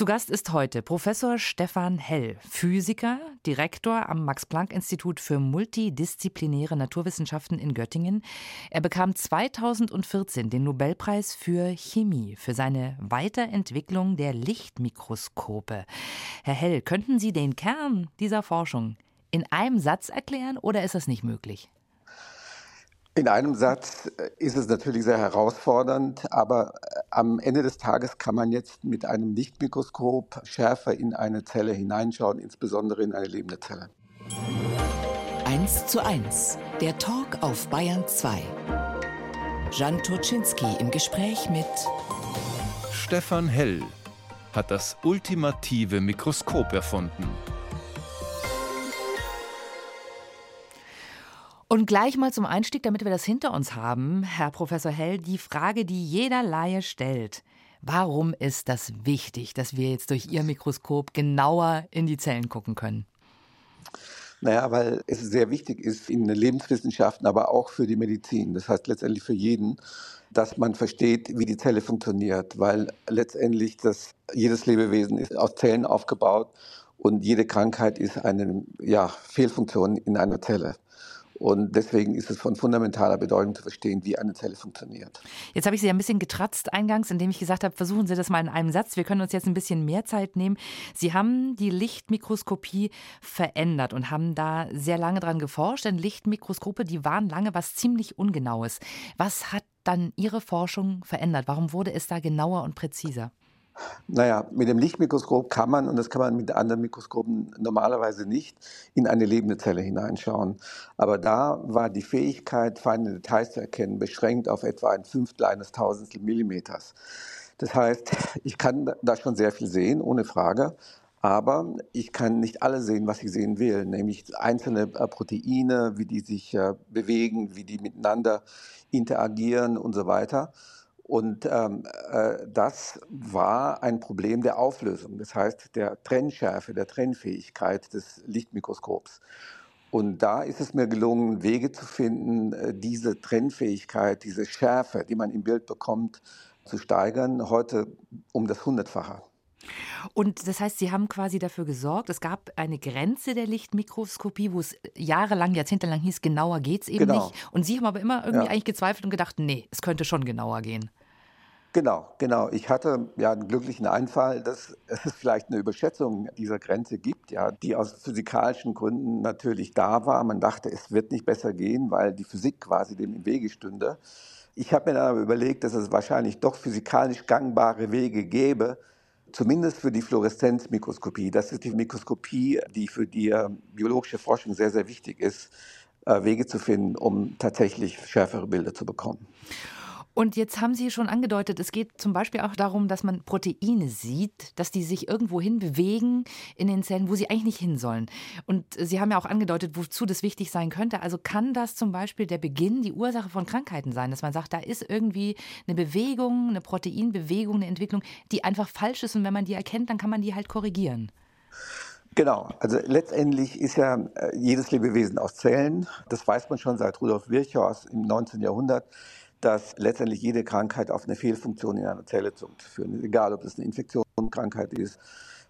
Zu Gast ist heute Professor Stefan Hell, Physiker, Direktor am Max-Planck-Institut für multidisziplinäre Naturwissenschaften in Göttingen. Er bekam 2014 den Nobelpreis für Chemie für seine Weiterentwicklung der Lichtmikroskope. Herr Hell, könnten Sie den Kern dieser Forschung in einem Satz erklären oder ist das nicht möglich? In einem Satz äh, ist es natürlich sehr herausfordernd, aber äh, am Ende des Tages kann man jetzt mit einem Lichtmikroskop schärfer in eine Zelle hineinschauen, insbesondere in eine lebende Zelle. 1 zu 1, der Talk auf Bayern 2. Jan Turczynski im Gespräch mit Stefan Hell hat das ultimative Mikroskop erfunden. Und gleich mal zum Einstieg, damit wir das hinter uns haben, Herr Professor Hell, die Frage, die jeder Laie stellt. Warum ist das wichtig, dass wir jetzt durch Ihr Mikroskop genauer in die Zellen gucken können? Naja, weil es sehr wichtig ist in den Lebenswissenschaften, aber auch für die Medizin. Das heißt letztendlich für jeden, dass man versteht, wie die Zelle funktioniert, weil letztendlich das, jedes Lebewesen ist aus Zellen aufgebaut und jede Krankheit ist eine ja, Fehlfunktion in einer Zelle. Und deswegen ist es von fundamentaler Bedeutung zu verstehen, wie eine Zelle funktioniert. Jetzt habe ich Sie ein bisschen getratzt eingangs, indem ich gesagt habe, versuchen Sie das mal in einem Satz. Wir können uns jetzt ein bisschen mehr Zeit nehmen. Sie haben die Lichtmikroskopie verändert und haben da sehr lange dran geforscht, denn Lichtmikroskope, die waren lange was ziemlich Ungenaues. Was hat dann Ihre Forschung verändert? Warum wurde es da genauer und präziser? Naja, mit dem Lichtmikroskop kann man, und das kann man mit anderen Mikroskopen normalerweise nicht, in eine lebende Zelle hineinschauen. Aber da war die Fähigkeit, feine Details zu erkennen, beschränkt auf etwa ein Fünftel eines Tausendstel Millimeters. Das heißt, ich kann da schon sehr viel sehen, ohne Frage. Aber ich kann nicht alles sehen, was ich sehen will, nämlich einzelne äh, Proteine, wie die sich äh, bewegen, wie die miteinander interagieren und so weiter. Und ähm, äh, das war ein Problem der Auflösung, das heißt der Trennschärfe, der Trennfähigkeit des Lichtmikroskops. Und da ist es mir gelungen, Wege zu finden, äh, diese Trennfähigkeit, diese Schärfe, die man im Bild bekommt, zu steigern, heute um das Hundertfache. Und das heißt, Sie haben quasi dafür gesorgt, es gab eine Grenze der Lichtmikroskopie, wo es jahrelang, jahrzehntelang hieß, genauer geht es eben genau. nicht. Und Sie haben aber immer irgendwie ja. eigentlich gezweifelt und gedacht, nee, es könnte schon genauer gehen. Genau, genau. Ich hatte ja einen glücklichen Einfall, dass es vielleicht eine Überschätzung dieser Grenze gibt, ja, die aus physikalischen Gründen natürlich da war. Man dachte, es wird nicht besser gehen, weil die Physik quasi dem im Wege stünde. Ich habe mir dann aber überlegt, dass es wahrscheinlich doch physikalisch gangbare Wege gäbe, zumindest für die Fluoreszenzmikroskopie. Das ist die Mikroskopie, die für die äh, biologische Forschung sehr, sehr wichtig ist, äh, Wege zu finden, um tatsächlich schärfere Bilder zu bekommen. Und jetzt haben Sie schon angedeutet, es geht zum Beispiel auch darum, dass man Proteine sieht, dass die sich irgendwo hin bewegen in den Zellen, wo sie eigentlich nicht hin sollen. Und Sie haben ja auch angedeutet, wozu das wichtig sein könnte. Also kann das zum Beispiel der Beginn, die Ursache von Krankheiten sein, dass man sagt, da ist irgendwie eine Bewegung, eine Proteinbewegung, eine Entwicklung, die einfach falsch ist. Und wenn man die erkennt, dann kann man die halt korrigieren. Genau, also letztendlich ist ja äh, jedes Lebewesen aus Zellen. Das weiß man schon seit Rudolf Virchow im 19. Jahrhundert dass letztendlich jede Krankheit auf eine Fehlfunktion in einer Zelle zurückzuführen ist. Egal, ob es eine Infektionskrankheit ist,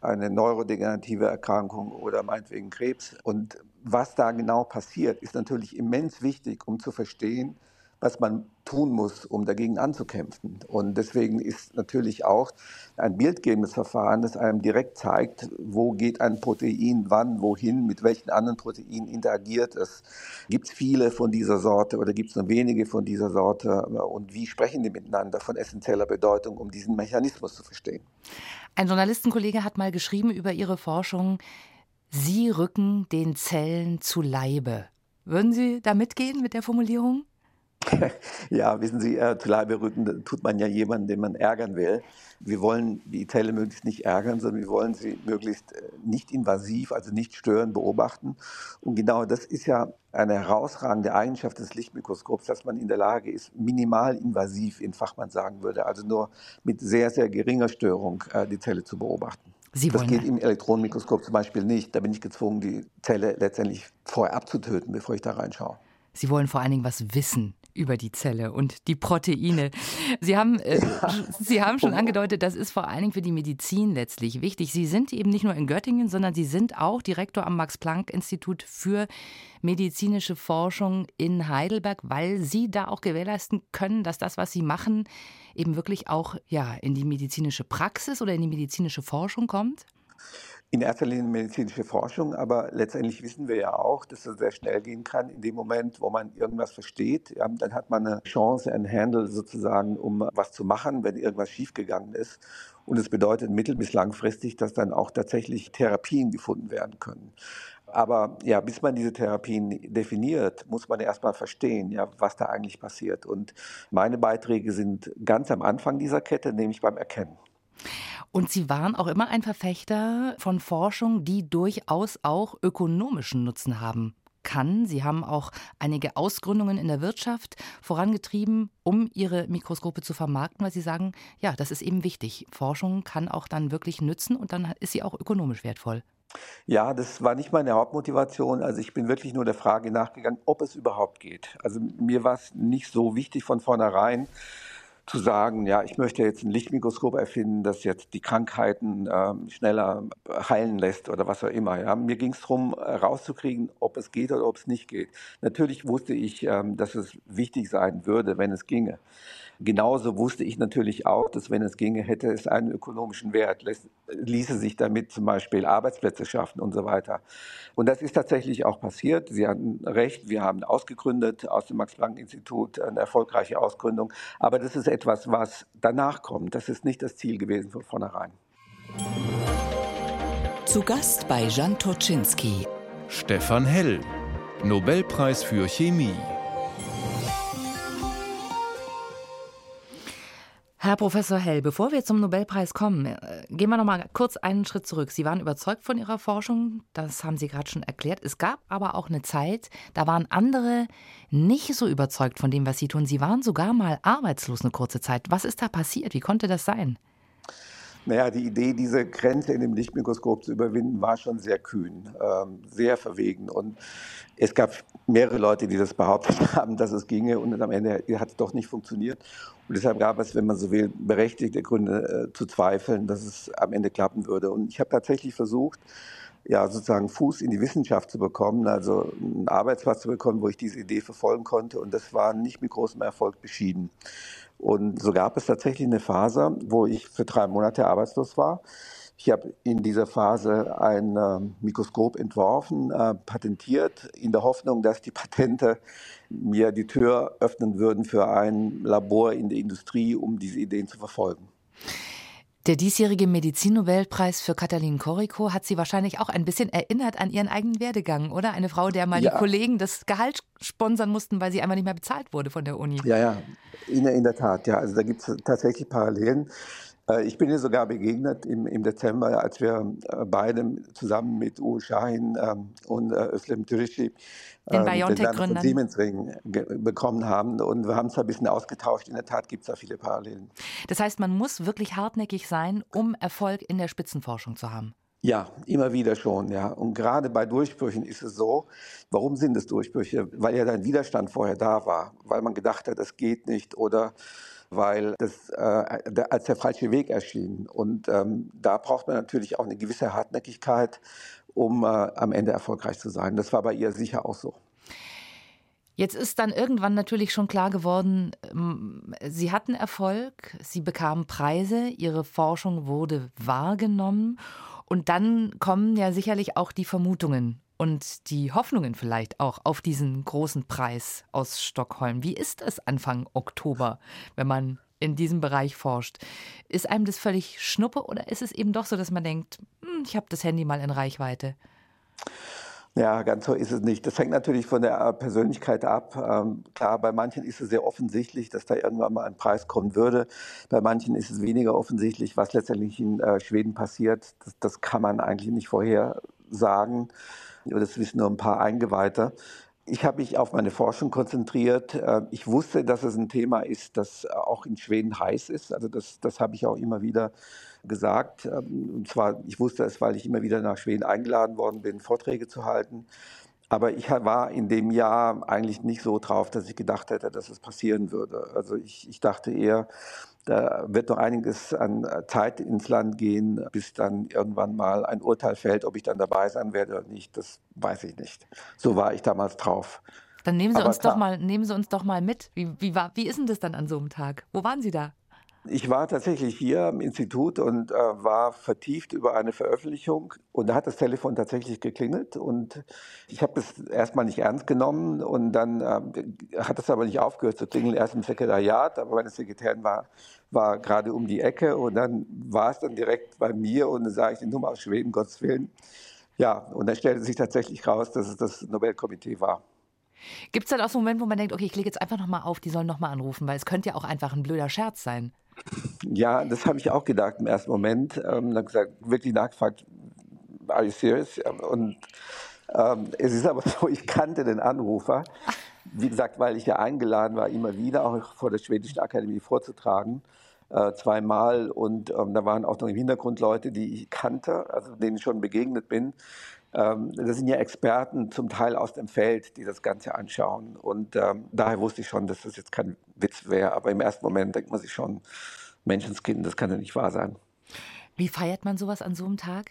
eine neurodegenerative Erkrankung oder meinetwegen Krebs. Und was da genau passiert, ist natürlich immens wichtig, um zu verstehen, was man tun muss, um dagegen anzukämpfen. Und deswegen ist natürlich auch ein bildgebendes Verfahren, das einem direkt zeigt, wo geht ein Protein wann, wohin, mit welchen anderen Proteinen interagiert es. Gibt es viele von dieser Sorte oder gibt es nur wenige von dieser Sorte? Und wie sprechen die miteinander von essentieller Bedeutung, um diesen Mechanismus zu verstehen? Ein Journalistenkollege hat mal geschrieben über Ihre Forschung, Sie rücken den Zellen zu Leibe. Würden Sie da mitgehen mit der Formulierung? Ja, wissen Sie, äh, zu Leibe rücken tut man ja jemanden, den man ärgern will. Wir wollen die Zelle möglichst nicht ärgern, sondern wir wollen sie möglichst äh, nicht invasiv, also nicht stören, beobachten. Und genau das ist ja eine herausragende Eigenschaft des Lichtmikroskops, dass man in der Lage ist, minimal invasiv, in Fachmann sagen würde, also nur mit sehr, sehr geringer Störung äh, die Zelle zu beobachten. das geht im Elektronenmikroskop zum Beispiel nicht. Da bin ich gezwungen, die Zelle letztendlich vorher abzutöten, bevor ich da reinschaue. Sie wollen vor allen Dingen was wissen über die Zelle und die Proteine. Sie haben, äh, Sie haben schon angedeutet, das ist vor allen Dingen für die Medizin letztlich wichtig. Sie sind eben nicht nur in Göttingen, sondern Sie sind auch Direktor am Max-Planck-Institut für medizinische Forschung in Heidelberg, weil Sie da auch gewährleisten können, dass das, was Sie machen, eben wirklich auch ja, in die medizinische Praxis oder in die medizinische Forschung kommt? In erster Linie medizinische Forschung, aber letztendlich wissen wir ja auch, dass es sehr schnell gehen kann. In dem Moment, wo man irgendwas versteht, ja, dann hat man eine Chance, ein Handle sozusagen, um was zu machen, wenn irgendwas schiefgegangen ist. Und es bedeutet mittel- bis langfristig, dass dann auch tatsächlich Therapien gefunden werden können. Aber ja, bis man diese Therapien definiert, muss man erstmal verstehen, ja, was da eigentlich passiert. Und meine Beiträge sind ganz am Anfang dieser Kette, nämlich beim Erkennen. Und Sie waren auch immer ein Verfechter von Forschung, die durchaus auch ökonomischen Nutzen haben kann. Sie haben auch einige Ausgründungen in der Wirtschaft vorangetrieben, um Ihre Mikroskope zu vermarkten, weil Sie sagen, ja, das ist eben wichtig. Forschung kann auch dann wirklich nützen und dann ist sie auch ökonomisch wertvoll. Ja, das war nicht meine Hauptmotivation. Also ich bin wirklich nur der Frage nachgegangen, ob es überhaupt geht. Also mir war es nicht so wichtig von vornherein, zu sagen, ja, ich möchte jetzt ein Lichtmikroskop erfinden, das jetzt die Krankheiten ähm, schneller heilen lässt oder was auch immer. Ja. Mir ging es darum, rauszukriegen, ob es geht oder ob es nicht geht. Natürlich wusste ich, ähm, dass es wichtig sein würde, wenn es ginge. Genauso wusste ich natürlich auch, dass wenn es ginge, hätte es einen ökonomischen Wert, ließe sich damit zum Beispiel Arbeitsplätze schaffen und so weiter. Und das ist tatsächlich auch passiert. Sie hatten recht, wir haben ausgegründet aus dem Max-Planck-Institut, eine erfolgreiche Ausgründung. Aber das ist etwas, was danach kommt. Das ist nicht das Ziel gewesen von vornherein. Zu Gast bei Jan Toczynski. Stefan Hell, Nobelpreis für Chemie. Herr Professor Hell, bevor wir zum Nobelpreis kommen, äh, gehen wir noch mal kurz einen Schritt zurück. Sie waren überzeugt von Ihrer Forschung, das haben Sie gerade schon erklärt. Es gab aber auch eine Zeit, da waren andere nicht so überzeugt von dem, was Sie tun. Sie waren sogar mal arbeitslos eine kurze Zeit. Was ist da passiert? Wie konnte das sein? Naja, die Idee, diese Grenze in dem Lichtmikroskop zu überwinden, war schon sehr kühn, ähm, sehr verwegen. Und es gab mehrere Leute, die das behauptet haben, dass es ginge. Und am Ende hat es doch nicht funktioniert. Und deshalb gab es, wenn man so will, berechtigte Gründe äh, zu zweifeln, dass es am Ende klappen würde. Und ich habe tatsächlich versucht, ja, sozusagen Fuß in die Wissenschaft zu bekommen, also einen Arbeitsplatz zu bekommen, wo ich diese Idee verfolgen konnte. Und das war nicht mit großem Erfolg beschieden. Und so gab es tatsächlich eine Phase, wo ich für drei Monate arbeitslos war. Ich habe in dieser Phase ein äh, Mikroskop entworfen, äh, patentiert, in der Hoffnung, dass die Patente mir die Tür öffnen würden für ein Labor in der Industrie, um diese Ideen zu verfolgen. Der diesjährige Medizinnobelpreis für Katalin Koriko hat Sie wahrscheinlich auch ein bisschen erinnert an Ihren eigenen Werdegang, oder? Eine Frau, der mal ja. die Kollegen das Gehalt sponsern mussten, weil sie einmal nicht mehr bezahlt wurde von der Uni. Ja, ja, in, in der Tat. Ja, also da gibt es tatsächlich Parallelen. Äh, ich bin ihr sogar begegnet im, im Dezember, als wir äh, beide zusammen mit Uwe Shahin ähm, und äh, Özlem Türeci den BioNTech-Gründern Siemens-Ring bekommen haben. Und wir haben es ein bisschen ausgetauscht. In der Tat gibt es da viele Parallelen. Das heißt, man muss wirklich hartnäckig sein, um Erfolg in der Spitzenforschung zu haben. Ja, immer wieder schon, ja. Und gerade bei Durchbrüchen ist es so, warum sind es Durchbrüche? Weil ja dein Widerstand vorher da war, weil man gedacht hat, das geht nicht oder weil das äh, als der falsche Weg erschien. Und ähm, da braucht man natürlich auch eine gewisse Hartnäckigkeit, um äh, am Ende erfolgreich zu sein. Das war bei ihr sicher auch so. Jetzt ist dann irgendwann natürlich schon klar geworden, ähm, Sie hatten Erfolg, Sie bekamen Preise, Ihre Forschung wurde wahrgenommen und dann kommen ja sicherlich auch die Vermutungen und die Hoffnungen vielleicht auch auf diesen großen Preis aus Stockholm. Wie ist es Anfang Oktober, wenn man in diesem Bereich forscht? Ist einem das völlig Schnuppe oder ist es eben doch so, dass man denkt, hm, ich habe das Handy mal in Reichweite? Ja, ganz so ist es nicht. Das hängt natürlich von der äh, Persönlichkeit ab. Ähm, klar, bei manchen ist es sehr offensichtlich, dass da irgendwann mal ein Preis kommen würde. Bei manchen ist es weniger offensichtlich, was letztendlich in äh, Schweden passiert. Das, das, kann man eigentlich nicht vorher sagen. Das wissen nur ein paar Eingeweihte. Ich habe mich auf meine Forschung konzentriert. Äh, ich wusste, dass es ein Thema ist, das auch in Schweden heiß ist. Also das, das habe ich auch immer wieder gesagt. Ähm, und zwar, ich wusste es, weil ich immer wieder nach Schweden eingeladen worden bin, Vorträge zu halten. Aber ich war in dem Jahr eigentlich nicht so drauf, dass ich gedacht hätte, dass es passieren würde. Also ich, ich dachte eher, da wird noch einiges an Zeit ins Land gehen, bis dann irgendwann mal ein Urteil fällt, ob ich dann dabei sein werde oder nicht. Das weiß ich nicht. So war ich damals drauf. Dann nehmen Sie, uns doch mal, nehmen Sie uns doch mal mit. Wie, wie, war, wie ist denn das dann an so einem Tag? Wo waren Sie da? Ich war tatsächlich hier im Institut und äh, war vertieft über eine Veröffentlichung und da hat das Telefon tatsächlich geklingelt und ich habe das erstmal nicht ernst genommen und dann äh, hat es aber nicht aufgehört zu klingeln, erst im Sekretariat, aber meine Sekretärin war, war gerade um die Ecke und dann war es dann direkt bei mir und dann sage ich Nummer aus Schweden, Gottes Willen. Ja, und dann stellte sich tatsächlich raus, dass es das Nobelkomitee war. Gibt es dann auch so einen Moment, wo man denkt, okay, ich klicke jetzt einfach nochmal auf, die sollen nochmal anrufen, weil es könnte ja auch einfach ein blöder Scherz sein. Ja, das habe ich auch gedacht im ersten Moment. Ähm, dann gesagt, wirklich nachgefragt, are you serious? Und ähm, es ist aber so, ich kannte den Anrufer. Wie gesagt, weil ich ja eingeladen war, immer wieder auch vor der Schwedischen Akademie vorzutragen. Äh, zweimal und ähm, da waren auch noch im Hintergrund Leute, die ich kannte, also denen ich schon begegnet bin. Ähm, das sind ja Experten zum Teil aus dem Feld, die das Ganze anschauen. Und ähm, daher wusste ich schon, dass das jetzt kein Witz wäre. Aber im ersten Moment denkt man sich schon, Menschenskind, das kann ja nicht wahr sein. Wie feiert man sowas an so einem Tag?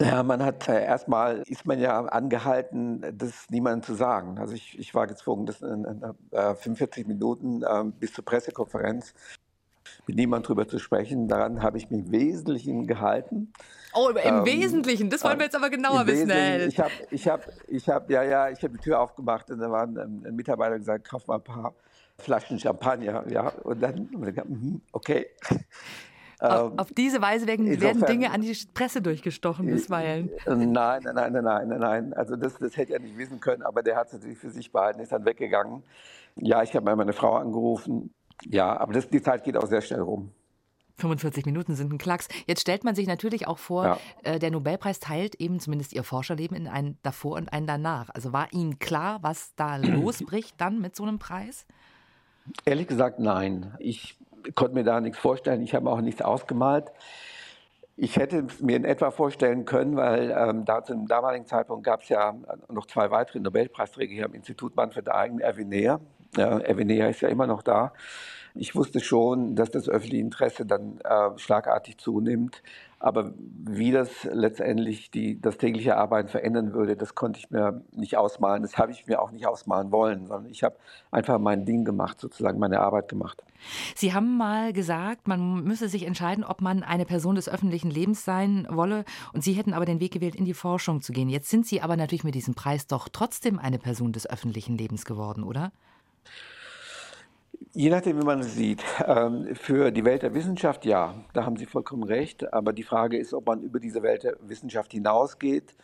Ja, man hat äh, erstmal ist man ja angehalten, das niemandem zu sagen. Also ich, ich war gezwungen, das in, in, in äh, 45 Minuten äh, bis zur Pressekonferenz mit niemandem drüber zu sprechen. Daran habe ich mich im Wesentlichen gehalten. Oh, im ähm, Wesentlichen, das wollen wir jetzt aber genauer wissen. Ich habe, ich habe, ich habe, ja, ja, ich habe die Tür aufgemacht und da war ein, ein Mitarbeiter gesagt, kauf mal ein paar Flaschen Champagner, ja, und dann, mhm, okay. Auf, ähm, auf, diese Weise werden, Insofern, werden, Dinge an die Presse durchgestochen bisweilen. Nein, nein, nein, nein, nein, nein. Also das, das hätte er nicht wissen können, aber der hat es natürlich für sich behalten, ist dann weggegangen. Ja, ich habe meine Frau angerufen. Ja, aber das, die Zeit geht auch sehr schnell rum. 45 Minuten sind ein Klacks. Jetzt stellt man sich natürlich auch vor, ja. äh, der Nobelpreis teilt eben zumindest Ihr Forscherleben in ein davor und ein danach. Also war Ihnen klar, was da losbricht dann mit so einem Preis? Ehrlich gesagt, nein. Ich konnte mir da nichts vorstellen. Ich habe auch nichts ausgemalt. Ich hätte mir in etwa vorstellen können, weil ähm, da zu dem damaligen Zeitpunkt gab es ja noch zwei weitere Nobelpreisträger hier am Institut Manfred Eigen, Erwin Neher. Erwin Neher ist ja immer noch da. Ich wusste schon, dass das öffentliche Interesse dann äh, schlagartig zunimmt. Aber wie das letztendlich die, das tägliche Arbeiten verändern würde, das konnte ich mir nicht ausmalen. Das habe ich mir auch nicht ausmalen wollen, sondern ich habe einfach mein Ding gemacht, sozusagen meine Arbeit gemacht. Sie haben mal gesagt, man müsse sich entscheiden, ob man eine Person des öffentlichen Lebens sein wolle. Und Sie hätten aber den Weg gewählt, in die Forschung zu gehen. Jetzt sind Sie aber natürlich mit diesem Preis doch trotzdem eine Person des öffentlichen Lebens geworden, oder? Je nachdem, wie man es sieht. Ähm, für die Welt der Wissenschaft ja, da haben Sie vollkommen recht. Aber die Frage ist, ob man über diese Welt der Wissenschaft hinausgeht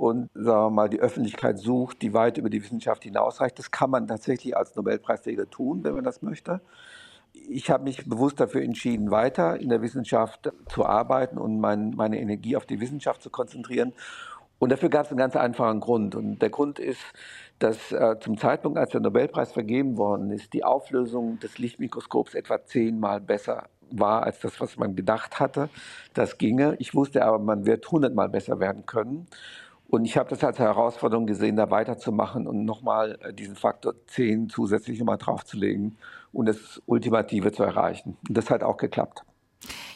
und sagen wir mal, die Öffentlichkeit sucht, die weit über die Wissenschaft hinausreicht. Das kann man tatsächlich als Nobelpreisträger tun, wenn man das möchte. Ich habe mich bewusst dafür entschieden, weiter in der Wissenschaft zu arbeiten und mein, meine Energie auf die Wissenschaft zu konzentrieren. Und dafür gab es einen ganz einfachen Grund. Und der Grund ist, dass äh, zum Zeitpunkt, als der Nobelpreis vergeben worden ist, die Auflösung des Lichtmikroskops etwa zehnmal besser war als das, was man gedacht hatte. Das ginge. Ich wusste aber, man wird hundertmal besser werden können. Und ich habe das als Herausforderung gesehen, da weiterzumachen und nochmal äh, diesen Faktor 10 zusätzlich nochmal draufzulegen und das Ultimative zu erreichen. Und das hat auch geklappt.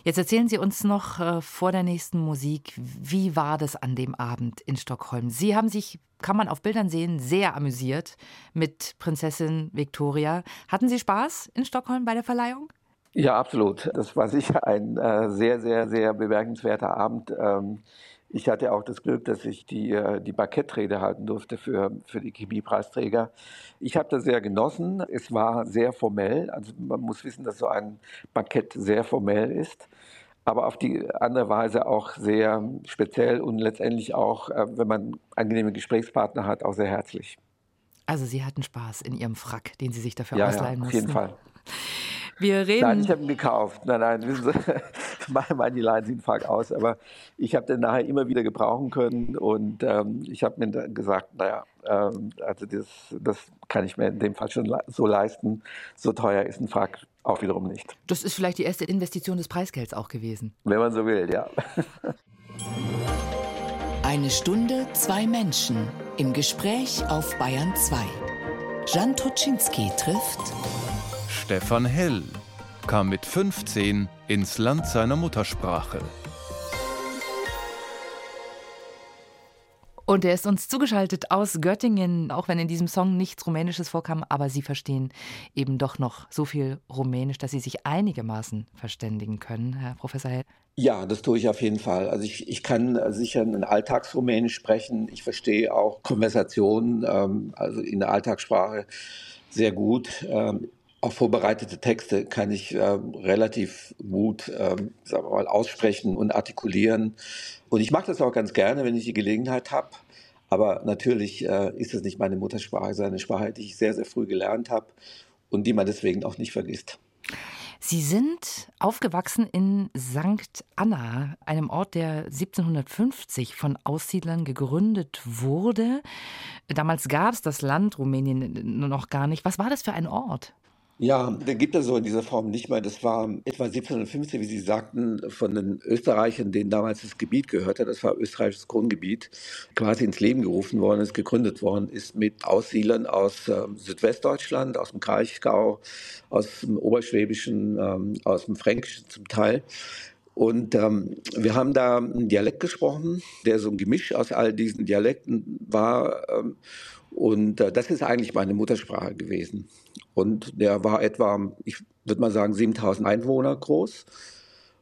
Jetzt erzählen Sie uns noch äh, vor der nächsten Musik, wie war das an dem Abend in Stockholm? Sie haben sich, kann man auf Bildern sehen, sehr amüsiert mit Prinzessin Victoria. Hatten Sie Spaß in Stockholm bei der Verleihung? Ja, absolut. Das war sicher ein äh, sehr, sehr, sehr bemerkenswerter Abend. Ähm, ich hatte auch das Glück, dass ich die, äh, die Bankettrede halten durfte für, für die Chemiepreisträger. Ich habe das sehr genossen. Es war sehr formell. Also man muss wissen, dass so ein Bankett sehr formell ist aber auf die andere Weise auch sehr speziell und letztendlich auch, äh, wenn man angenehme Gesprächspartner hat, auch sehr herzlich. Also Sie hatten Spaß in Ihrem Frack, den Sie sich dafür ja, ausleihen ja, mussten. Auf jeden Fall. Wir reden. Nein, ich habe ihn gekauft. Nein, nein, wissen Sie, meine, die leihen Sie einen aus. Aber ich habe den nachher immer wieder gebrauchen können und ähm, ich habe mir dann gesagt, naja, ähm, also das, das kann ich mir in dem Fall schon so leisten. So teuer ist ein Frag auch wiederum nicht. Das ist vielleicht die erste Investition des Preisgelds auch gewesen. Wenn man so will, ja. Eine Stunde, zwei Menschen. Im Gespräch auf Bayern 2. Jan Toczynski trifft Stefan Hell, kam mit 15 ins Land seiner Muttersprache. Und er ist uns zugeschaltet aus Göttingen, auch wenn in diesem Song nichts Rumänisches vorkam, aber Sie verstehen eben doch noch so viel Rumänisch, dass Sie sich einigermaßen verständigen können, Herr Professor Hell. Ja, das tue ich auf jeden Fall. Also ich, ich kann sicher ein Alltagsrumänisch sprechen. Ich verstehe auch Konversationen, ähm, also in der Alltagssprache sehr gut. Ähm, auch vorbereitete Texte kann ich äh, relativ gut ähm, sagen wir mal, aussprechen und artikulieren. Und ich mache das auch ganz gerne, wenn ich die Gelegenheit habe. Aber natürlich äh, ist es nicht meine Muttersprache, sondern eine Sprache, die ich sehr, sehr früh gelernt habe und die man deswegen auch nicht vergisst. Sie sind aufgewachsen in St. Anna, einem Ort, der 1750 von Aussiedlern gegründet wurde. Damals gab es das Land Rumänien noch gar nicht. Was war das für ein Ort? Ja, den gibt es so in dieser Form nicht mehr. Das war etwa 1750, wie Sie sagten, von den Österreichern, denen damals das Gebiet gehörte. Das war österreichisches Grundgebiet, quasi ins Leben gerufen worden ist, gegründet worden ist mit Aussiedlern aus äh, Südwestdeutschland, aus dem Kraichgau, aus dem Oberschwäbischen, ähm, aus dem Fränkischen zum Teil. Und ähm, wir haben da einen Dialekt gesprochen, der so ein Gemisch aus all diesen Dialekten war. Ähm, und äh, das ist eigentlich meine Muttersprache gewesen. Und der war etwa, ich würde mal sagen, 7000 Einwohner groß.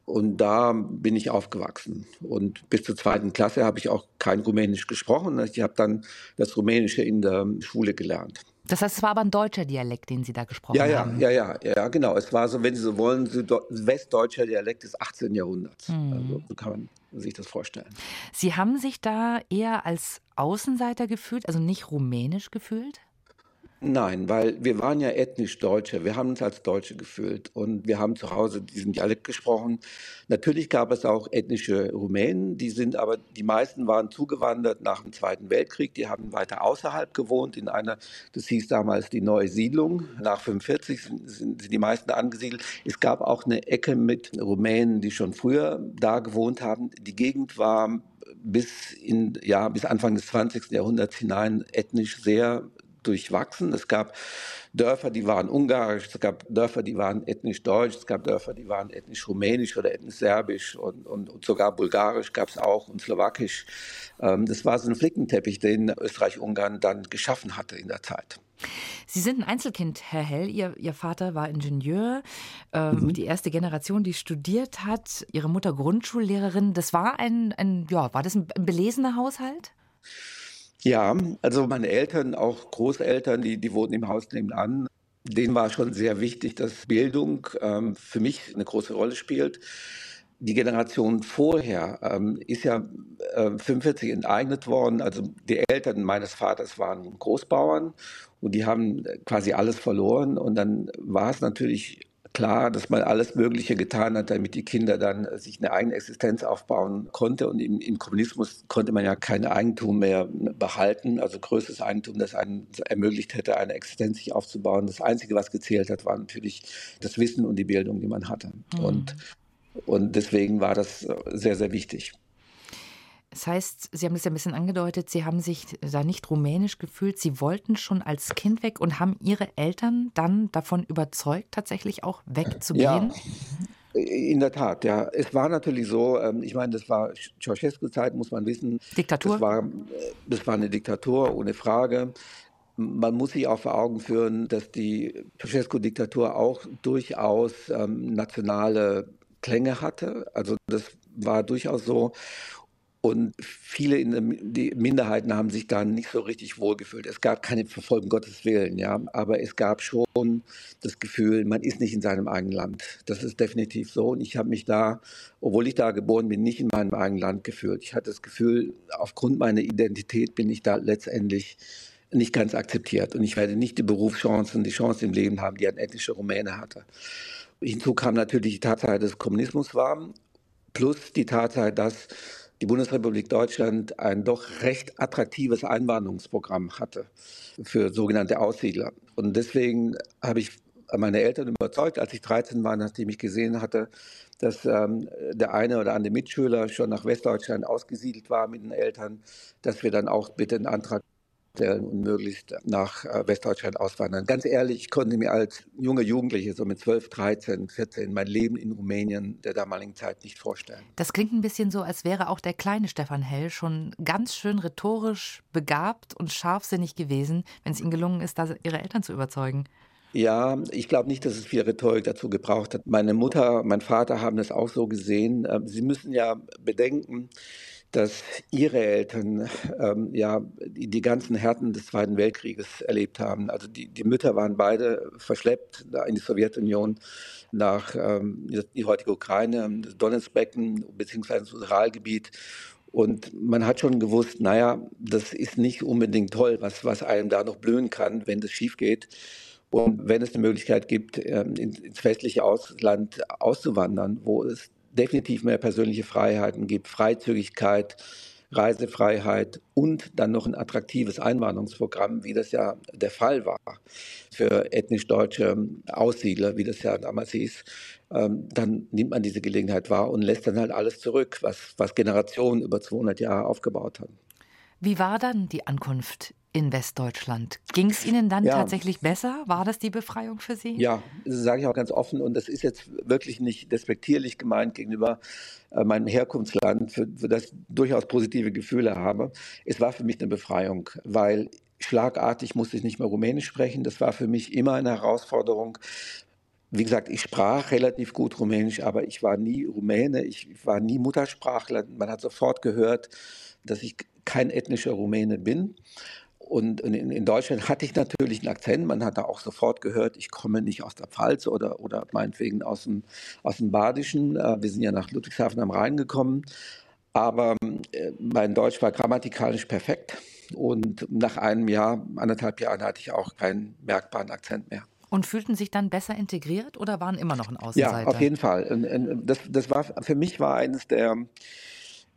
Und da bin ich aufgewachsen. Und bis zur zweiten Klasse habe ich auch kein Rumänisch gesprochen. Ich habe dann das Rumänische in der Schule gelernt. Das heißt, es war aber ein deutscher Dialekt, den Sie da gesprochen ja, ja, haben. Ja, ja, ja, genau. Es war so, wenn Sie so wollen, westdeutscher Dialekt des 18. Jahrhunderts. Mhm. Also, so kann man sich das vorstellen. Sie haben sich da eher als Außenseiter gefühlt, also nicht rumänisch gefühlt? Nein, weil wir waren ja ethnisch Deutsche. Wir haben uns als Deutsche gefühlt und wir haben zu Hause diesen Dialekt gesprochen. Natürlich gab es auch ethnische Rumänen, die sind aber, die meisten waren zugewandert nach dem Zweiten Weltkrieg. Die haben weiter außerhalb gewohnt in einer, das hieß damals die Neue Siedlung. Nach 45 sind, sind, die meisten angesiedelt. Es gab auch eine Ecke mit Rumänen, die schon früher da gewohnt haben. Die Gegend war bis in, ja, bis Anfang des 20. Jahrhunderts hinein ethnisch sehr durchwachsen. Es gab Dörfer, die waren ungarisch, es gab Dörfer, die waren ethnisch deutsch, es gab Dörfer, die waren ethnisch rumänisch oder ethnisch serbisch und, und, und sogar bulgarisch gab es auch und slowakisch. Ähm, das war so ein Flickenteppich, den Österreich-Ungarn dann geschaffen hatte in der Zeit. Sie sind ein Einzelkind, Herr Hell. Ihr, Ihr Vater war Ingenieur, äh, mhm. die erste Generation, die studiert hat. Ihre Mutter Grundschullehrerin. Das war ein, ein ja, war das ein belesener Haushalt? Ja, also meine Eltern, auch Großeltern, die, die wohnten im Haus nebenan. Denen war schon sehr wichtig, dass Bildung ähm, für mich eine große Rolle spielt. Die Generation vorher ähm, ist ja äh, 45 enteignet worden. Also die Eltern meines Vaters waren Großbauern und die haben quasi alles verloren. Und dann war es natürlich klar, dass man alles Mögliche getan hat, damit die Kinder dann sich eine eigene Existenz aufbauen konnte. Und im, im Kommunismus konnte man ja kein Eigentum mehr behalten, also größtes Eigentum, das einen ermöglicht hätte, eine Existenz sich aufzubauen. Das Einzige, was gezählt hat, war natürlich das Wissen und die Bildung, die man hatte. Mhm. Und, und deswegen war das sehr, sehr wichtig. Das heißt, Sie haben es ja ein bisschen angedeutet, Sie haben sich da nicht rumänisch gefühlt. Sie wollten schon als Kind weg und haben Ihre Eltern dann davon überzeugt, tatsächlich auch wegzugehen? Ja. In der Tat, ja. Es war natürlich so, ähm, ich meine, das war Ceausescu-Zeit, muss man wissen. Diktatur? Das war, das war eine Diktatur, ohne Frage. Man muss sich auch vor Augen führen, dass die Ceausescu-Diktatur auch durchaus ähm, nationale Klänge hatte. Also das war durchaus so. Und viele in der, Minderheiten haben sich da nicht so richtig wohlgefühlt. Es gab keine Verfolgung Gottes Willen, ja, aber es gab schon das Gefühl, man ist nicht in seinem eigenen Land. Das ist definitiv so. Und ich habe mich da, obwohl ich da geboren bin, nicht in meinem eigenen Land gefühlt. Ich hatte das Gefühl, aufgrund meiner Identität bin ich da letztendlich nicht ganz akzeptiert. Und ich werde nicht die Berufschancen, die Chancen im Leben haben, die ein ethnischer Rumäne hatte. Hinzu kam natürlich die Tatsache, dass Kommunismus war, plus die Tatsache, dass die Bundesrepublik Deutschland ein doch recht attraktives Einwanderungsprogramm hatte für sogenannte Aussiedler. Und deswegen habe ich meine Eltern überzeugt, als ich 13 war, nachdem ich gesehen hatte, dass ähm, der eine oder andere Mitschüler schon nach Westdeutschland ausgesiedelt war mit den Eltern, dass wir dann auch bitte einen Antrag und möglichst nach äh, Westdeutschland auswandern. Ganz ehrlich, ich konnte mir als junger Jugendliche, so mit 12, 13, 14, mein Leben in Rumänien der damaligen Zeit nicht vorstellen. Das klingt ein bisschen so, als wäre auch der kleine Stefan Hell schon ganz schön rhetorisch begabt und scharfsinnig gewesen, wenn es ihm gelungen ist, da ihre Eltern zu überzeugen. Ja, ich glaube nicht, dass es viel Rhetorik dazu gebraucht hat. Meine Mutter, mein Vater haben das auch so gesehen. Ähm, sie müssen ja bedenken, dass ihre Eltern ähm, ja die, die, ganzen Härten des Zweiten Weltkrieges erlebt haben. Also die, die Mütter waren beide verschleppt in die Sowjetunion nach ähm, die heutige Ukraine, das Donetsbecken bzw. das Uralgebiet. Und man hat schon gewusst, naja, das ist nicht unbedingt toll, was, was einem da noch blühen kann, wenn das schief geht. Und wenn es eine Möglichkeit gibt, ähm, ins westliche Ausland auszuwandern, wo es definitiv mehr persönliche Freiheiten gibt, Freizügigkeit, Reisefreiheit und dann noch ein attraktives Einwanderungsprogramm, wie das ja der Fall war für ethnisch deutsche Aussiedler, wie das ja damals hieß, ähm, dann nimmt man diese Gelegenheit wahr und lässt dann halt alles zurück, was, was Generationen über 200 Jahre aufgebaut haben. Wie war dann die Ankunft in Westdeutschland. Ging es Ihnen dann ja. tatsächlich besser? War das die Befreiung für Sie? Ja, das sage ich auch ganz offen und das ist jetzt wirklich nicht despektierlich gemeint gegenüber äh, meinem Herkunftsland, für, für das ich durchaus positive Gefühle habe. Es war für mich eine Befreiung, weil schlagartig musste ich nicht mehr Rumänisch sprechen. Das war für mich immer eine Herausforderung. Wie gesagt, ich sprach relativ gut Rumänisch, aber ich war nie Rumäne, ich war nie Muttersprachler. Man hat sofort gehört, dass ich kein ethnischer Rumäne bin. Und in, in, Deutschland hatte ich natürlich einen Akzent. Man hat da auch sofort gehört, ich komme nicht aus der Pfalz oder, oder meinetwegen aus dem, aus dem Badischen. Äh, wir sind ja nach Ludwigshafen am Rhein gekommen. Aber äh, mein Deutsch war grammatikalisch perfekt. Und nach einem Jahr, anderthalb Jahren hatte ich auch keinen merkbaren Akzent mehr. Und fühlten sich dann besser integriert oder waren immer noch ein Außenseiter? Ja, auf jeden Fall. Das, das war, für mich war eines der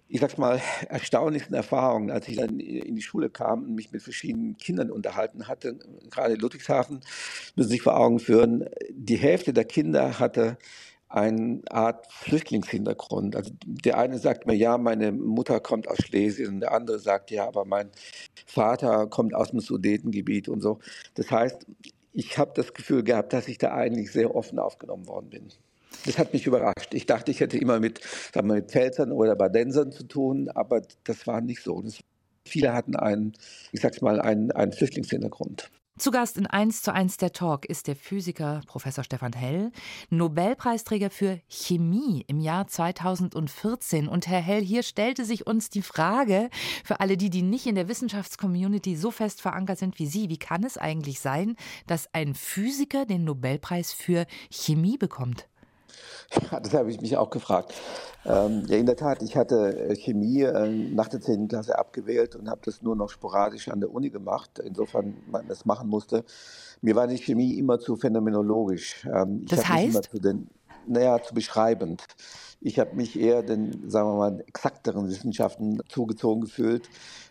ich sag's mal, erstaunlichsten Erfahrungen, als ich dann in die Schule kam und mich mit verschiedenen Kindern unterhalten hatte, gerade in Ludwigshafen, müssen sich vor Augen führen, die Hälfte der Kinder hatte eine Art Flüchtlingshintergrund. Also der eine sagt mir, ja, meine Mutter kommt aus Schlesien, und der andere sagt, ja, aber mein Vater kommt aus dem Sudetengebiet und so. Das heißt, ich habe das Gefühl gehabt, dass ich da eigentlich sehr offen aufgenommen worden bin. Das hat mich überrascht. Ich dachte, ich hätte immer mit, sagen wir, mit Pfälzern oder Badensern zu tun, aber das war nicht so. Das, viele hatten einen, ich sag's mal, einen, einen Flüchtlingshintergrund. Zu Gast in 1 zu 1 der Talk ist der Physiker Professor Stefan Hell, Nobelpreisträger für Chemie im Jahr 2014. Und Herr Hell, hier stellte sich uns die Frage, für alle die, die nicht in der Wissenschaftscommunity so fest verankert sind wie Sie, wie kann es eigentlich sein, dass ein Physiker den Nobelpreis für Chemie bekommt? Ja, das habe ich mich auch gefragt. Ähm, ja, in der Tat, ich hatte äh, Chemie äh, nach der 10. Klasse abgewählt und habe das nur noch sporadisch an der Uni gemacht, insofern man das machen musste. Mir war die Chemie immer zu phänomenologisch. Ähm, das heißt? Zu den, naja, zu beschreibend. Ich habe mich eher den, sagen wir mal, exakteren Wissenschaften zugezogen gefühlt.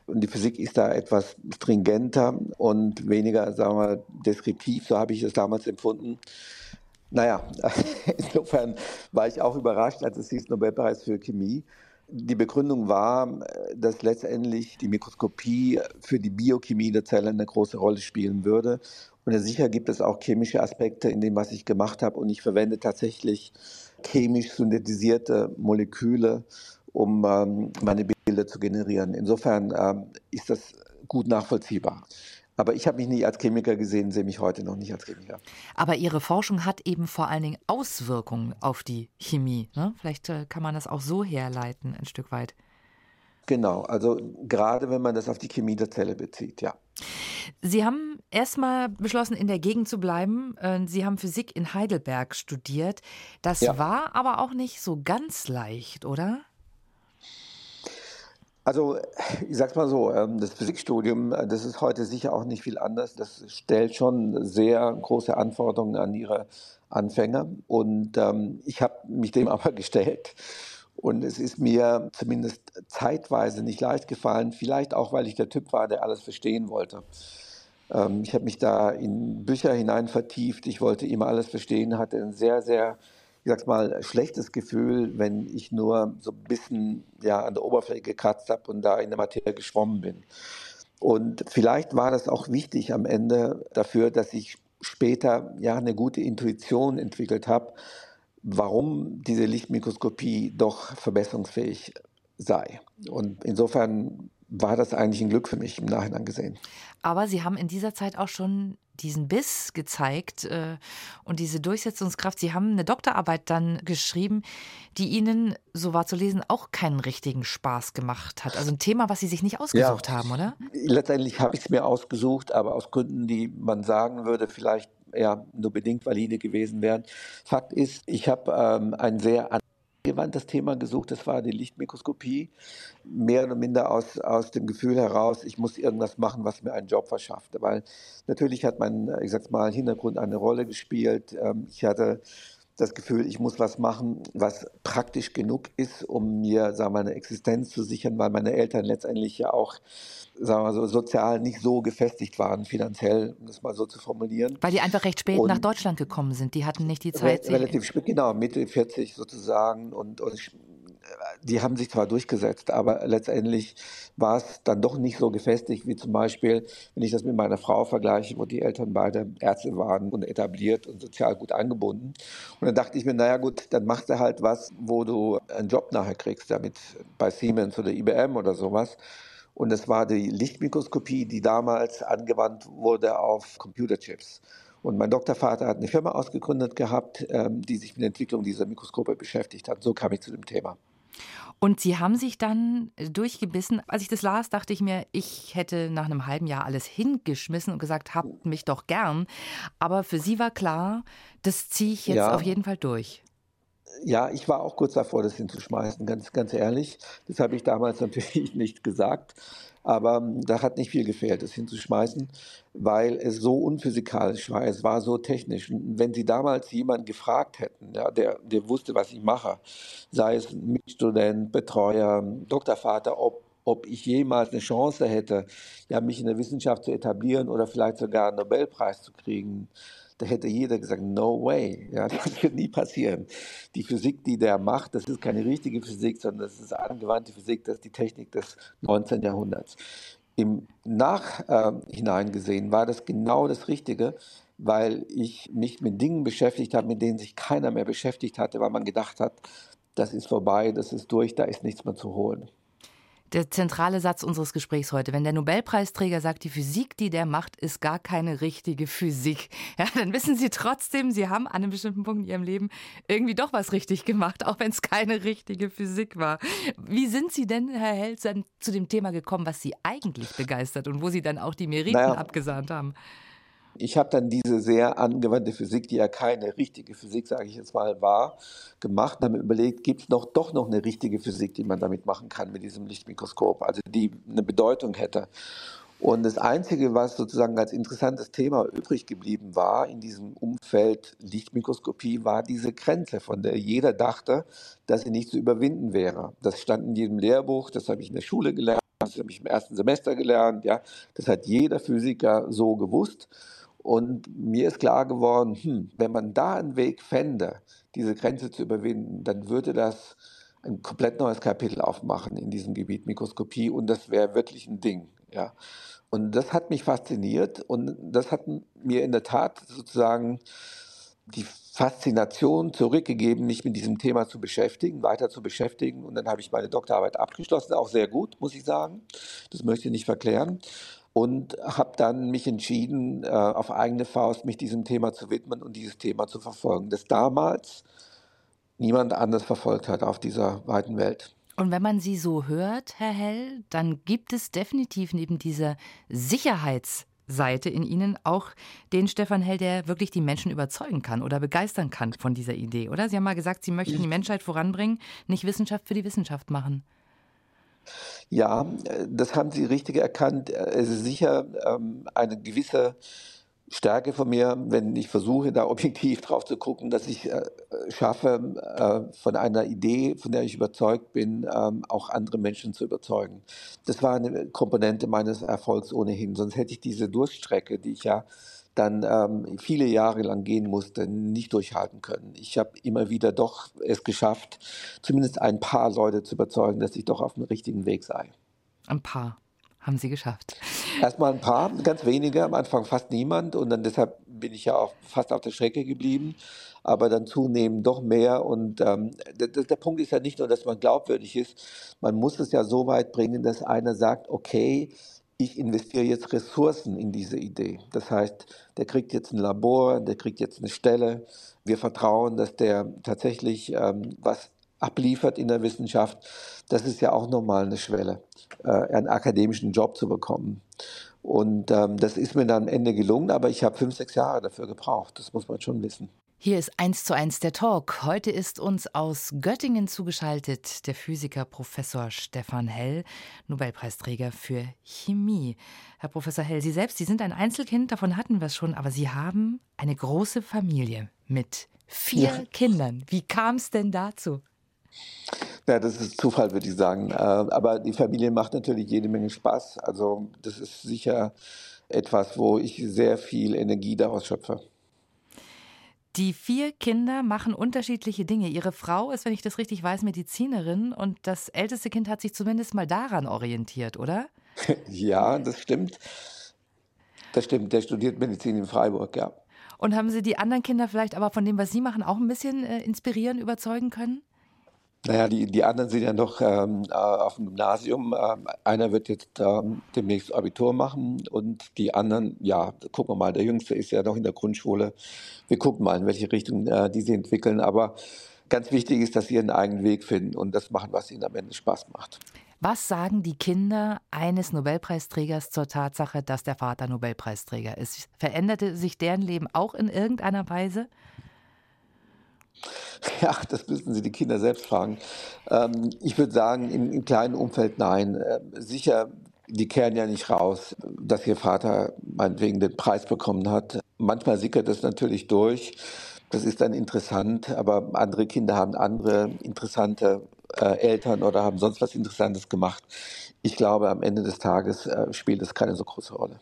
Und die Physik ist da etwas stringenter und weniger, sagen wir mal, deskriptiv, so habe ich es damals empfunden. Naja, insofern war ich auch überrascht, als es hieß Nobelpreis für Chemie. Die Begründung war, dass letztendlich die Mikroskopie für die Biochemie der Zelle eine große Rolle spielen würde. Und sicher gibt es auch chemische Aspekte in dem, was ich gemacht habe. Und ich verwende tatsächlich chemisch synthetisierte Moleküle, um ähm, meine Bilder zu generieren. Insofern ähm, ist das gut nachvollziehbar. Aber ich habe mich nie als Chemiker gesehen, sehe mich heute noch nicht als Chemiker. Aber Ihre Forschung hat eben vor allen Dingen Auswirkungen auf die Chemie. Ne? Vielleicht äh, kann man das auch so herleiten, ein Stück weit. Genau, also gerade wenn man das auf die Chemie der Zelle bezieht, ja. Sie haben erstmal beschlossen, in der Gegend zu bleiben. Äh, Sie haben Physik in Heidelberg studiert. Das ja. war aber auch nicht so ganz leicht, oder? Also ich sag's mal so, ähm, das Physikstudium, äh, das ist heute sicher auch nicht viel anders. Das stellt schon sehr große Anforderungen an ihre Anfänger. Und ähm, ich habe mich dem aber gestellt. Und es ist mir zumindest zeitweise nicht leicht gefallen, vielleicht auch, weil ich der Typ war, der alles verstehen wollte. Ähm, ich habe mich da in Bücher hinein vertieft. Ich wollte immer alles verstehen, hatte ein sehr, sehr ich sag's mal, schlechtes Gefühl, wenn ich nur so ein bisschen ja, an der Oberfläche gekratzt habe und da in der Materie geschwommen bin. Und vielleicht war das auch wichtig am Ende dafür, dass ich später ja eine gute Intuition entwickelt habe, warum diese Lichtmikroskopie doch verbesserungsfähig sei. Und insofern war das eigentlich ein Glück für mich im Nachhinein gesehen. Aber Sie haben in dieser Zeit auch schon diesen Biss gezeigt äh, und diese Durchsetzungskraft. Sie haben eine Doktorarbeit dann geschrieben, die Ihnen, so war zu lesen, auch keinen richtigen Spaß gemacht hat. Also ein Thema, was Sie sich nicht ausgesucht ja, haben, oder? Letztendlich habe ich es mir ausgesucht, aber aus Gründen, die man sagen würde, vielleicht eher nur bedingt valide gewesen wären. Fakt ist, ich habe ähm, ein sehr angewandtes Thema gesucht, das war die Lichtmikroskopie. Mehr oder minder aus, aus dem Gefühl heraus, ich muss irgendwas machen, was mir einen Job verschafft. Weil natürlich hat mein, ich sag's mal, Hintergrund eine Rolle gespielt. Ähm, ich hatte das Gefühl, ich muss was machen, was praktisch genug ist, um mir sagen wir, eine Existenz zu sichern, weil meine Eltern letztendlich ja auch sagen wir so, sozial nicht so gefestigt waren, finanziell, um das mal so zu formulieren. Weil die einfach recht spät und nach Deutschland gekommen sind. Die hatten nicht die Zeit. Re relativ spät, genau, Mitte 40 sozusagen. Und, und die haben sich zwar durchgesetzt, aber letztendlich war es dann doch nicht so gefestigt wie zum Beispiel, wenn ich das mit meiner Frau vergleiche, wo die Eltern beide Ärzte waren und etabliert und sozial gut angebunden. Und dann dachte ich mir, naja gut, dann machst du halt was, wo du einen Job nachher kriegst, damit bei Siemens oder IBM oder sowas. Und es war die Lichtmikroskopie, die damals angewandt wurde auf Computerchips. Und mein Doktorvater hat eine Firma ausgegründet gehabt, ähm, die sich mit der Entwicklung dieser Mikroskope beschäftigt hat. So kam ich zu dem Thema. Und Sie haben sich dann durchgebissen. Als ich das las, dachte ich mir, ich hätte nach einem halben Jahr alles hingeschmissen und gesagt, habt mich doch gern. Aber für Sie war klar, das ziehe ich jetzt ja. auf jeden Fall durch ja, ich war auch kurz davor, das hinzuschmeißen, ganz, ganz ehrlich. Das habe ich damals natürlich nicht gesagt. Aber ähm, da hat nicht viel gefehlt, das hinzuschmeißen, weil es so unphysikalisch war, es war so technisch. Wenn Sie damals jemanden gefragt hätten, ja, der, der wusste, was ich mache, sei es Mitstudent, Betreuer, Doktorvater, ob, ob ich jemals eine Chance hätte, ja, mich in der Wissenschaft zu etablieren oder vielleicht sogar einen Nobelpreis zu kriegen, da hätte jeder gesagt, no way, ja, das wird nie passieren. Die Physik, die der macht, das ist keine richtige Physik, sondern das ist angewandte Physik, das ist die Technik des 19. Jahrhunderts. Im Nachhinein äh, gesehen war das genau das Richtige, weil ich mich mit Dingen beschäftigt habe, mit denen sich keiner mehr beschäftigt hatte, weil man gedacht hat, das ist vorbei, das ist durch, da ist nichts mehr zu holen der zentrale Satz unseres Gesprächs heute. Wenn der Nobelpreisträger sagt, die Physik, die der macht, ist gar keine richtige Physik, ja, dann wissen Sie trotzdem, Sie haben an einem bestimmten Punkt in Ihrem Leben irgendwie doch was richtig gemacht, auch wenn es keine richtige Physik war. Wie sind Sie denn, Herr Helz, zu dem Thema gekommen, was Sie eigentlich begeistert und wo Sie dann auch die Meriten naja. abgesahnt haben? Ich habe dann diese sehr angewandte Physik, die ja keine richtige Physik, sage ich jetzt mal, war, gemacht und habe mir überlegt, gibt es noch, doch noch eine richtige Physik, die man damit machen kann, mit diesem Lichtmikroskop, also die eine Bedeutung hätte. Und das Einzige, was sozusagen als interessantes Thema übrig geblieben war in diesem Umfeld Lichtmikroskopie, war diese Grenze, von der jeder dachte, dass sie nicht zu überwinden wäre. Das stand in jedem Lehrbuch, das habe ich in der Schule gelernt, das habe ich im ersten Semester gelernt, ja, das hat jeder Physiker so gewusst. Und mir ist klar geworden, hm, wenn man da einen Weg fände, diese Grenze zu überwinden, dann würde das ein komplett neues Kapitel aufmachen in diesem Gebiet Mikroskopie und das wäre wirklich ein Ding. Ja. Und das hat mich fasziniert und das hat mir in der Tat sozusagen die Faszination zurückgegeben, mich mit diesem Thema zu beschäftigen, weiter zu beschäftigen. Und dann habe ich meine Doktorarbeit abgeschlossen, auch sehr gut, muss ich sagen. Das möchte ich nicht verklären und habe dann mich entschieden, äh, auf eigene Faust mich diesem Thema zu widmen und dieses Thema zu verfolgen, das damals niemand anders verfolgt hat auf dieser weiten Welt. Und wenn man Sie so hört, Herr Hell, dann gibt es definitiv neben dieser Sicherheitsseite in Ihnen auch den Stefan Hell, der wirklich die Menschen überzeugen kann oder begeistern kann von dieser Idee, oder? Sie haben mal gesagt, Sie möchten die Menschheit voranbringen, nicht Wissenschaft für die Wissenschaft machen. Ja, äh, das haben Sie richtig erkannt. Äh, es ist sicher ähm, eine gewisse Stärke von mir, wenn ich versuche, da objektiv drauf zu gucken, dass ich äh, schaffe, äh, von einer Idee, von der ich überzeugt bin, ähm, auch andere Menschen zu überzeugen. Das war eine Komponente meines Erfolgs ohnehin. Sonst hätte ich diese Durststrecke, die ich ja dann ähm, viele Jahre lang gehen musste, nicht durchhalten können. Ich habe immer wieder doch es geschafft, zumindest ein paar Leute zu überzeugen, dass ich doch auf dem richtigen Weg sei. Ein paar haben Sie geschafft. Erstmal ein paar, ganz wenige, am Anfang fast niemand und dann deshalb bin ich ja auch fast auf der Strecke geblieben, aber dann zunehmend doch mehr und ähm, der, der Punkt ist ja nicht nur, dass man glaubwürdig ist, man muss es ja so weit bringen, dass einer sagt, okay, ich investiere jetzt Ressourcen in diese Idee. Das heißt, der kriegt jetzt ein Labor, der kriegt jetzt eine Stelle. Wir vertrauen, dass der tatsächlich ähm, was abliefert in der Wissenschaft. Das ist ja auch nochmal eine Schwelle, äh, einen akademischen Job zu bekommen. Und ähm, das ist mir dann am Ende gelungen, aber ich habe fünf, sechs Jahre dafür gebraucht. Das muss man schon wissen. Hier ist eins zu eins der Talk. Heute ist uns aus Göttingen zugeschaltet der Physiker Professor Stefan Hell, Nobelpreisträger für Chemie. Herr Professor Hell, Sie selbst, Sie sind ein Einzelkind, davon hatten wir es schon, aber Sie haben eine große Familie mit vier ja. Kindern. Wie kam es denn dazu? Ja, das ist Zufall, würde ich sagen. Äh, aber die Familie macht natürlich jede Menge Spaß. Also das ist sicher etwas, wo ich sehr viel Energie daraus schöpfe. Die vier Kinder machen unterschiedliche Dinge. Ihre Frau ist, wenn ich das richtig weiß, Medizinerin und das älteste Kind hat sich zumindest mal daran orientiert, oder? ja, das stimmt. Das stimmt. Der studiert Medizin in Freiburg, ja. Und haben Sie die anderen Kinder vielleicht aber von dem, was Sie machen, auch ein bisschen äh, inspirieren, überzeugen können? Naja, die, die anderen sind ja noch ähm, äh, auf dem Gymnasium. Ähm, einer wird jetzt ähm, demnächst Abitur machen und die anderen, ja, gucken wir mal, der Jüngste ist ja noch in der Grundschule. Wir gucken mal, in welche Richtung äh, die sie entwickeln. Aber ganz wichtig ist, dass sie ihren eigenen Weg finden und das machen, was ihnen am Ende Spaß macht. Was sagen die Kinder eines Nobelpreisträgers zur Tatsache, dass der Vater Nobelpreisträger ist? Veränderte sich deren Leben auch in irgendeiner Weise? Ja, das müssten Sie die Kinder selbst fragen. Ähm, ich würde sagen, im, im, kleinen Umfeld nein. Äh, sicher, die kehren ja nicht raus, dass ihr Vater meinetwegen den Preis bekommen hat. Manchmal sickert das natürlich durch. Das ist dann interessant, aber andere Kinder haben andere interessante äh, Eltern oder haben sonst was Interessantes gemacht. Ich glaube, am Ende des Tages äh, spielt das keine so große Rolle.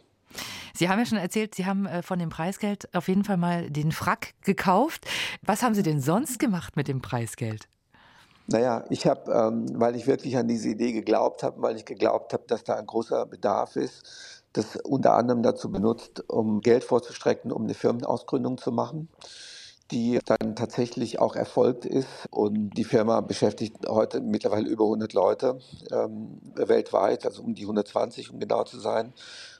Sie haben ja schon erzählt, Sie haben äh, von dem Preisgeld auf jeden Fall mal den Frack gekauft. Was haben Sie denn sonst gemacht mit dem Preisgeld? Naja, ich habe, ähm, weil ich wirklich an diese Idee geglaubt habe, weil ich geglaubt habe, dass da ein großer Bedarf ist, das unter anderem dazu benutzt, um Geld vorzustrecken, um eine Firmenausgründung zu machen die dann tatsächlich auch erfolgt ist. Und die Firma beschäftigt heute mittlerweile über 100 Leute ähm, weltweit, also um die 120, um genau zu sein,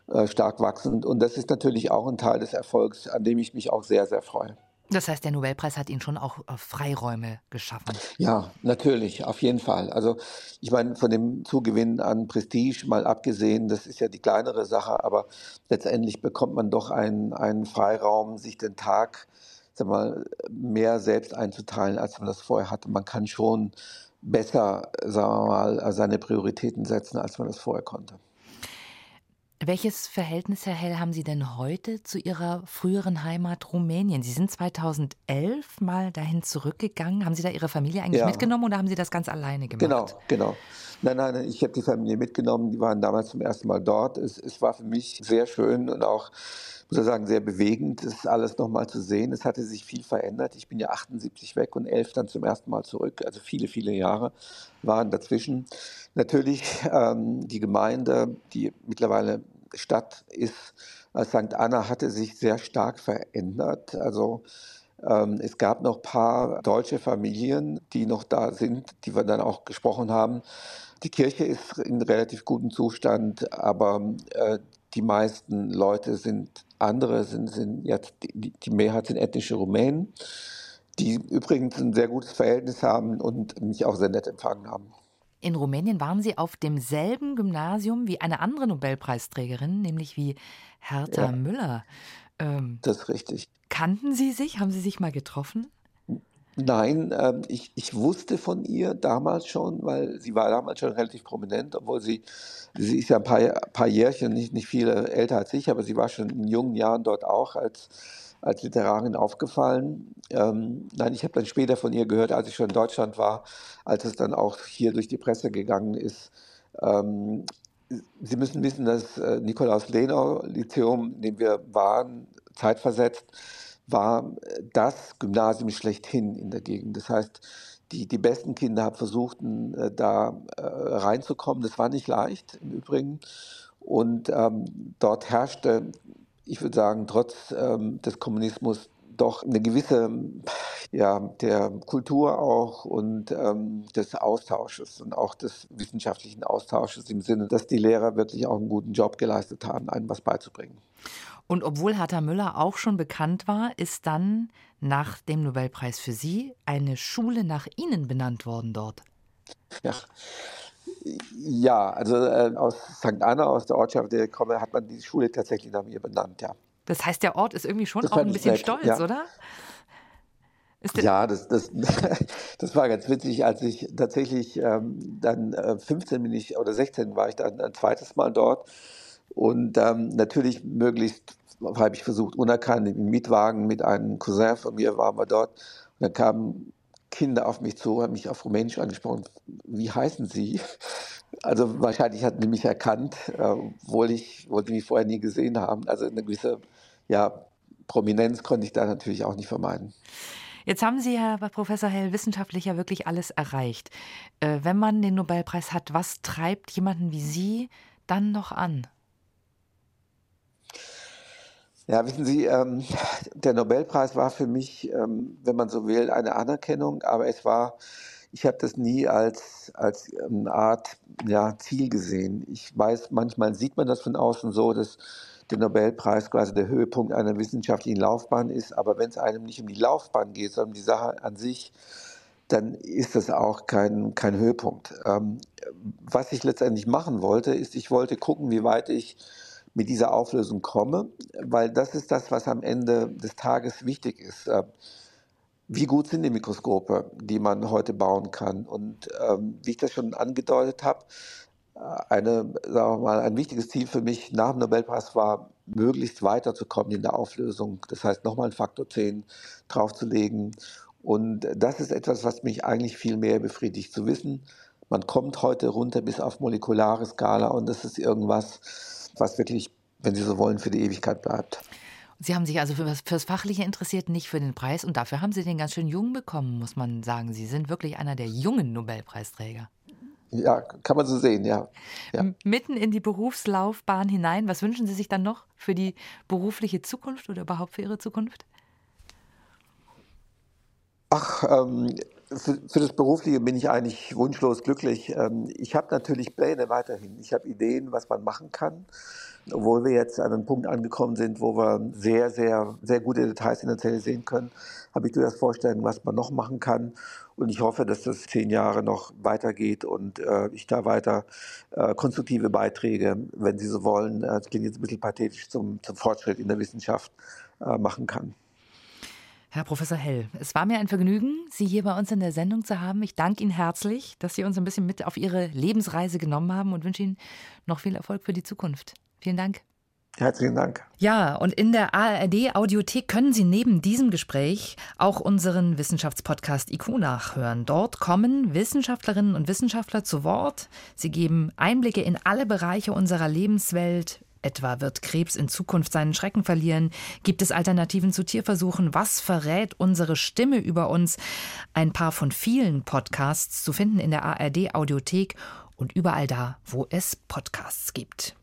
äh, stark wachsend. Und das ist natürlich auch ein Teil des Erfolgs, an dem ich mich auch sehr, sehr freue. Das heißt, der Nobelpreis hat Ihnen schon auch äh, Freiräume geschaffen. Ja, natürlich, auf jeden Fall. Also ich meine, von dem Zugewinn an Prestige mal abgesehen, das ist ja die kleinere Sache, aber letztendlich bekommt man doch einen, einen Freiraum, sich den Tag sag mal, mehr selbst einzuteilen, als man das vorher hatte. Man kann schon besser, sagen wir mal, seine Prioritäten setzen, als man das vorher konnte. Welches Verhältnis, Herr Hell, haben Sie denn heute zu Ihrer früheren Heimat Rumänien? Sie sind 2011 mal dahin zurückgegangen. Haben Sie da Ihre Familie eigentlich ja. mitgenommen oder haben Sie das ganz alleine gemacht? Genau, genau. Nein, nein, ich habe die Familie mitgenommen. Die waren damals zum ersten Mal dort. Es, es war für mich sehr schön und auch muss ich sagen, sehr bewegend, das alles nochmal zu sehen. Es hatte sich viel verändert. Ich bin ja 78 weg und 11 dann zum ersten Mal zurück. Also viele, viele Jahre waren dazwischen. Natürlich ähm, die Gemeinde, die mittlerweile Stadt ist, äh, St. Anna hatte sich sehr stark verändert. Also ähm, es gab noch ein paar deutsche Familien, die noch da sind, die wir dann auch gesprochen haben. Die Kirche ist in relativ gutem Zustand, aber äh, die meisten Leute sind andere, sind, sind jetzt die, die Mehrheit sind ethnische Rumänen, die übrigens ein sehr gutes Verhältnis haben und mich auch sehr nett empfangen haben. In Rumänien waren Sie auf demselben Gymnasium wie eine andere Nobelpreisträgerin, nämlich wie Hertha ja. Müller. Ähm, das ist richtig. Kannten Sie sich? Haben Sie sich mal getroffen? Nein, ähm, ich, ich wusste von ihr damals schon, weil sie war damals schon relativ prominent, obwohl sie, sie ist ja ein paar, paar Jährchen, nicht, nicht viele älter als ich, aber sie war schon in jungen Jahren dort auch als, als Literarin aufgefallen. Ähm, nein, ich habe dann später von ihr gehört, als ich schon in Deutschland war, als es dann auch hier durch die Presse gegangen ist. Ähm, sie müssen wissen, dass äh, Nikolaus-Lenau-Lyzeum, in dem wir waren, zeitversetzt, war das Gymnasium schlechthin in der Gegend. Das heißt, die, die besten Kinder haben versucht, äh, da äh, reinzukommen. Das war nicht leicht im Übrigen. Und ähm, dort herrschte, ich würde sagen, trotz ähm, des Kommunismus doch eine gewisse ja, der Kultur auch und ähm, des Austausches und auch des wissenschaftlichen Austausches im Sinne, dass die Lehrer wirklich auch einen guten Job geleistet haben, einem was beizubringen. Und obwohl Hertha Müller auch schon bekannt war, ist dann nach dem Nobelpreis für Sie eine Schule nach Ihnen benannt worden dort. Ja, ja also äh, aus St. Anna, aus der Ortschaft, der ich komme, hat man die Schule tatsächlich nach mir benannt, ja. Das heißt, der Ort ist irgendwie schon das auch ein bisschen nett, stolz, ja. oder? ja, das, das, das war ganz witzig, als ich tatsächlich ähm, dann äh, 15 bin ich oder 16 war ich dann ein zweites Mal dort und ähm, natürlich möglichst habe ich versucht, unerkannt im Mietwagen mit einem Cousin von mir waren wir dort und dann kamen Kinder auf mich zu, haben mich auf Rumänisch angesprochen. Wie heißen Sie? Also wahrscheinlich hatten die mich erkannt, äh, obwohl ich, obwohl sie mich vorher nie gesehen haben. Also eine gewisse ja, Prominenz konnte ich da natürlich auch nicht vermeiden. Jetzt haben Sie, Herr Professor Hell, wissenschaftlich ja wirklich alles erreicht. Äh, wenn man den Nobelpreis hat, was treibt jemanden wie Sie dann noch an? Ja, wissen Sie, ähm, der Nobelpreis war für mich, ähm, wenn man so will, eine Anerkennung, aber es war, ich habe das nie als, als eine Art ja, Ziel gesehen. Ich weiß, manchmal sieht man das von außen so, dass der Nobelpreis quasi der Höhepunkt einer wissenschaftlichen Laufbahn ist. Aber wenn es einem nicht um die Laufbahn geht, sondern um die Sache an sich, dann ist das auch kein, kein Höhepunkt. Ähm, was ich letztendlich machen wollte, ist, ich wollte gucken, wie weit ich mit dieser Auflösung komme, weil das ist das, was am Ende des Tages wichtig ist. Äh, wie gut sind die Mikroskope, die man heute bauen kann? Und ähm, wie ich das schon angedeutet habe, eine, sagen wir mal, ein wichtiges Ziel für mich nach dem Nobelpreis war, möglichst weiterzukommen in der Auflösung. Das heißt, nochmal einen Faktor 10 draufzulegen. Und das ist etwas, was mich eigentlich viel mehr befriedigt zu wissen. Man kommt heute runter bis auf molekulare Skala und das ist irgendwas, was wirklich, wenn Sie so wollen, für die Ewigkeit bleibt. Sie haben sich also für das Fachliche interessiert, nicht für den Preis. Und dafür haben Sie den ganz schön jung bekommen, muss man sagen. Sie sind wirklich einer der jungen Nobelpreisträger. Ja, kann man so sehen, ja. ja. Mitten in die Berufslaufbahn hinein. Was wünschen Sie sich dann noch für die berufliche Zukunft oder überhaupt für Ihre Zukunft? Ach, ähm, für, für, das Berufliche bin ich eigentlich wunschlos glücklich. Ähm, ich habe natürlich Pläne weiterhin. Ich habe Ideen, was man machen kann. Obwohl wir jetzt an einem Punkt angekommen sind, wo wir sehr, sehr, sehr gute Details in der Zelle sehen können, habe ich durchaus Vorstellungen, was man noch machen kann. Und ich hoffe, dass das zehn Jahre noch weitergeht und äh, ich da weiter äh, konstruktive Beiträge, wenn Sie so wollen, äh, das klingt jetzt ein bisschen pathetisch, zum, zum Fortschritt in der Wissenschaft äh, machen kann. Herr Professor Hell, es war mir ein Vergnügen, Sie hier bei uns in der Sendung zu haben. Ich danke Ihnen herzlich, dass Sie uns ein bisschen mit auf Ihre Lebensreise genommen haben und wünsche Ihnen noch viel Erfolg für die Zukunft. Vielen Dank. Herzlichen Dank. Ja, und in der ARD Audiothek können Sie neben diesem Gespräch auch unseren Wissenschaftspodcast IQ nachhören. Dort kommen Wissenschaftlerinnen und Wissenschaftler zu Wort. Sie geben Einblicke in alle Bereiche unserer Lebenswelt, Etwa wird Krebs in Zukunft seinen Schrecken verlieren? Gibt es Alternativen zu Tierversuchen? Was verrät unsere Stimme über uns? Ein paar von vielen Podcasts zu finden in der ARD Audiothek und überall da, wo es Podcasts gibt.